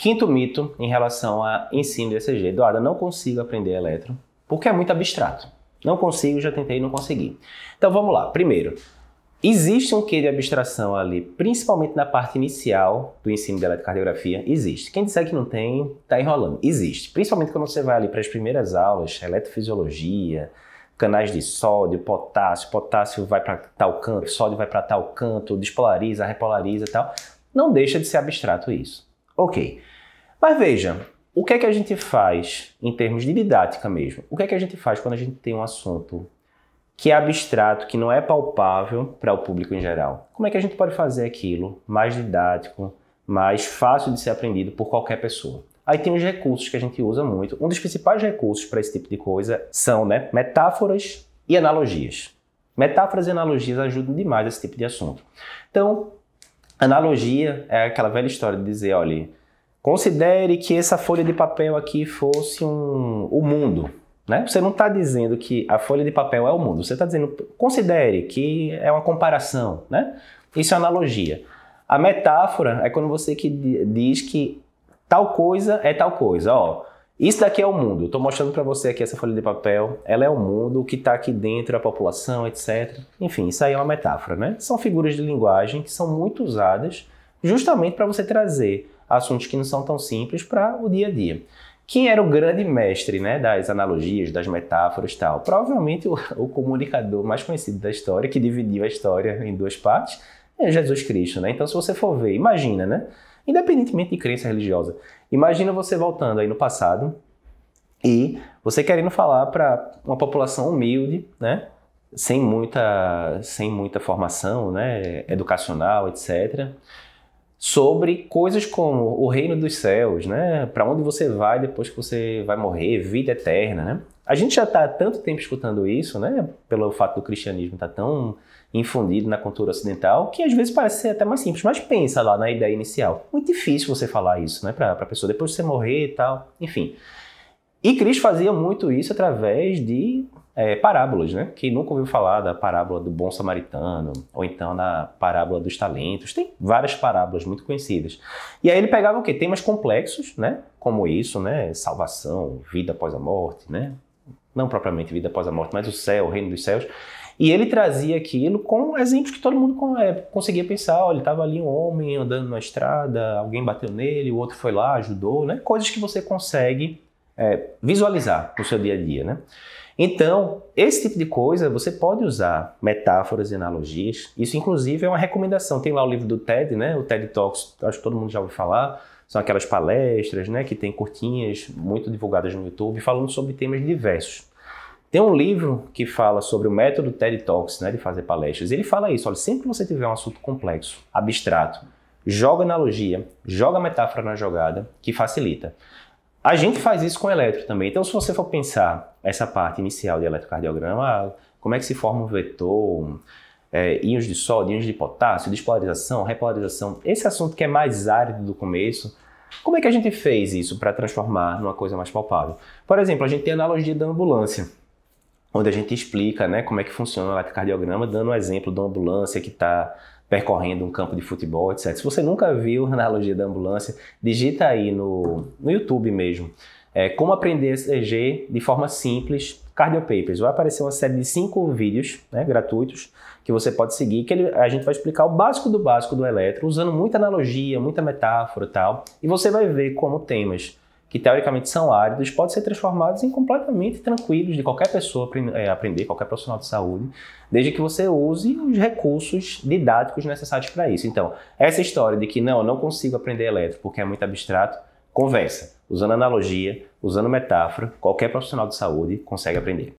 Quinto mito em relação a ensino de ECG. Eduardo, não consigo aprender eletro porque é muito abstrato. Não consigo, já tentei e não consegui. Então vamos lá. Primeiro, existe um quê de abstração ali, principalmente na parte inicial do ensino de eletrocardiografia? Existe. Quem disser que não tem, está enrolando. Existe. Principalmente quando você vai ali para as primeiras aulas, eletrofisiologia, canais de sódio, potássio, potássio vai para tal canto, sódio vai para tal canto, despolariza, repolariza e tal. Não deixa de ser abstrato isso. Ok. Mas veja, o que é que a gente faz em termos de didática mesmo? O que é que a gente faz quando a gente tem um assunto que é abstrato, que não é palpável para o público em geral? Como é que a gente pode fazer aquilo mais didático, mais fácil de ser aprendido por qualquer pessoa? Aí tem os recursos que a gente usa muito. Um dos principais recursos para esse tipo de coisa são né, metáforas e analogias. Metáforas e analogias ajudam demais esse tipo de assunto. Então, analogia é aquela velha história de dizer, olha, considere que essa folha de papel aqui fosse um, o mundo. Né? Você não está dizendo que a folha de papel é o mundo, você está dizendo, considere que é uma comparação. Né? Isso é analogia. A metáfora é quando você que diz que tal coisa é tal coisa. Ó, isso daqui é o mundo. Estou mostrando para você aqui essa folha de papel. Ela é o mundo, o que está aqui dentro, a população, etc. Enfim, isso aí é uma metáfora, né? São figuras de linguagem que são muito usadas justamente para você trazer assuntos que não são tão simples para o dia a dia. Quem era o grande mestre né, das analogias, das metáforas e tal? Provavelmente o, o comunicador mais conhecido da história, que dividiu a história em duas partes, é Jesus Cristo. Né? Então, se você for ver, imagina, né? Independentemente de crença religiosa. Imagina você voltando aí no passado e você querendo falar para uma população humilde, né? Sem muita, sem muita formação, né? Educacional, etc. Sobre coisas como o reino dos céus, né? Para onde você vai depois que você vai morrer, vida eterna, né? A gente já está há tanto tempo escutando isso, né? Pelo fato do cristianismo estar tá tão infundido na cultura ocidental, que às vezes parece ser até mais simples, mas pensa lá na ideia inicial. Muito difícil você falar isso, né, para a pessoa depois de você morrer e tal, enfim. E Cristo fazia muito isso através de é, parábolas, né? Quem nunca ouviu falar da parábola do bom samaritano, ou então na parábola dos talentos, tem várias parábolas muito conhecidas. E aí ele pegava o quê? Temas complexos, né? Como isso, né? Salvação, vida após a morte, né? Não propriamente vida após a morte, mas o céu, o reino dos céus. E ele trazia aquilo com exemplos que todo mundo é, conseguia pensar. Olha, estava ali um homem andando na estrada, alguém bateu nele, o outro foi lá, ajudou, né? Coisas que você consegue é, visualizar no seu dia a dia, né? Então, esse tipo de coisa você pode usar metáforas e analogias. Isso, inclusive, é uma recomendação. Tem lá o livro do TED, né? O TED Talks, acho que todo mundo já ouviu falar. São aquelas palestras, né? Que tem curtinhas muito divulgadas no YouTube, falando sobre temas diversos. Tem um livro que fala sobre o método TED Talks, né, de fazer palestras. Ele fala isso, olha, sempre que você tiver um assunto complexo, abstrato, joga analogia, joga metáfora na jogada, que facilita. A gente faz isso com eletro também. Então, se você for pensar essa parte inicial de eletrocardiograma, ah, como é que se forma um vetor, é, íons de sódio, íons de potássio, despolarização, repolarização, esse assunto que é mais árido do começo, como é que a gente fez isso para transformar numa coisa mais palpável? Por exemplo, a gente tem a analogia da ambulância onde a gente explica né, como é que funciona o eletrocardiograma, dando um exemplo uma ambulância que está percorrendo um campo de futebol, etc. Se você nunca viu a analogia da ambulância, digita aí no, no YouTube mesmo. É, como aprender ECG de forma simples, Cardio Papers. Vai aparecer uma série de cinco vídeos né, gratuitos que você pode seguir, que ele, a gente vai explicar o básico do básico do eletro, usando muita analogia, muita metáfora e tal. E você vai ver como temas que teoricamente são áridos, podem ser transformados em completamente tranquilos de qualquer pessoa é, aprender, qualquer profissional de saúde, desde que você use os recursos didáticos necessários para isso. Então, essa história de que não, eu não consigo aprender elétrico porque é muito abstrato, conversa. Usando analogia, usando metáfora, qualquer profissional de saúde consegue aprender.